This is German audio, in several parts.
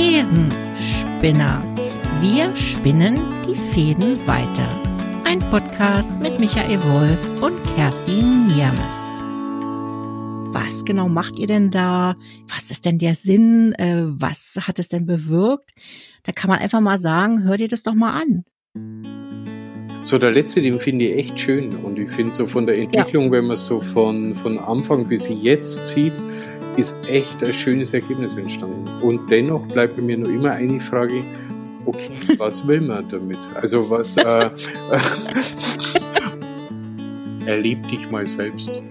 Thesenspinner. Wir spinnen die Fäden weiter. Ein Podcast mit Michael Wolf und Kerstin Niermes. Was genau macht ihr denn da? Was ist denn der Sinn? Äh, was hat es denn bewirkt? Da kann man einfach mal sagen, hör dir das doch mal an. So der letzte, den finde ich echt schön. Und ich finde so von der Entwicklung, ja. wenn man so von, von Anfang bis jetzt sieht, ist echt ein schönes Ergebnis entstanden. Und dennoch bleibt bei mir nur immer eine Frage, okay, was will man damit? Also was äh, erleb dich mal selbst.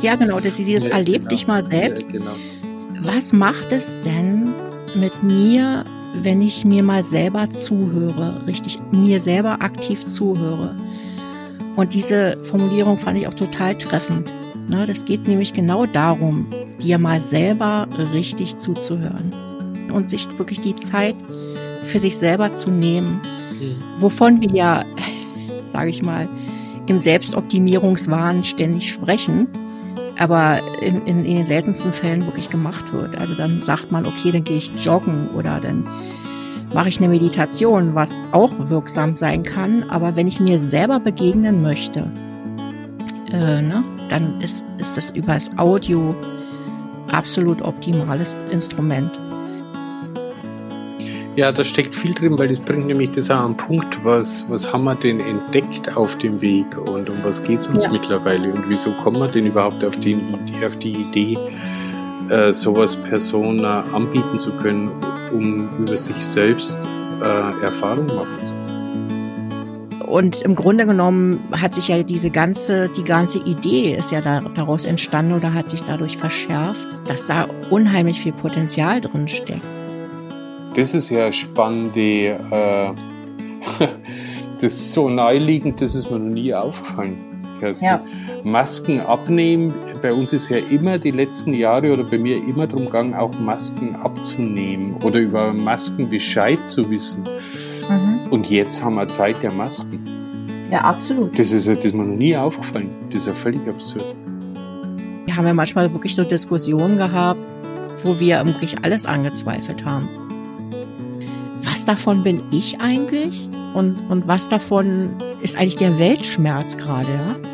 Ja, genau, das ist dieses ja, erleb genau. dich mal selbst. Ja, genau. Was macht es denn mit mir, wenn ich mir mal selber zuhöre, richtig mir selber aktiv zuhöre. Und diese Formulierung fand ich auch total treffend. Ne, das geht nämlich genau darum, dir mal selber richtig zuzuhören und sich wirklich die Zeit für sich selber zu nehmen, mhm. wovon wir ja, sage ich mal, im Selbstoptimierungswahn ständig sprechen aber in, in, in den seltensten Fällen wirklich gemacht wird. Also dann sagt man, okay, dann gehe ich joggen oder dann mache ich eine Meditation, was auch wirksam sein kann. Aber wenn ich mir selber begegnen möchte, äh, ne, dann ist, ist das über das Audio absolut optimales Instrument. Ja, da steckt viel drin, weil das bringt nämlich das auch einen Punkt, was, was haben wir denn entdeckt auf dem Weg und um was geht es uns ja. mittlerweile und wieso kommen wir denn überhaupt auf die, auf die Idee, äh, sowas Personen anbieten zu können, um über sich selbst äh, Erfahrung machen zu können. Und im Grunde genommen hat sich ja diese ganze, die ganze Idee ist ja da, daraus entstanden oder hat sich dadurch verschärft, dass da unheimlich viel Potenzial drin steckt. Das ist ja spannend. Äh, das ist so naheliegend, das ist mir noch nie aufgefallen. Kerstin. Ja. Masken abnehmen, bei uns ist ja immer die letzten Jahre oder bei mir immer darum gegangen, auch Masken abzunehmen oder über Masken Bescheid zu wissen. Mhm. Und jetzt haben wir Zeit der Masken. Ja, absolut. Das ist, das ist mir noch nie aufgefallen. Das ist ja völlig absurd. Wir haben ja manchmal wirklich so Diskussionen gehabt, wo wir wirklich alles angezweifelt haben was davon bin ich eigentlich und, und was davon ist eigentlich der Weltschmerz gerade, ja?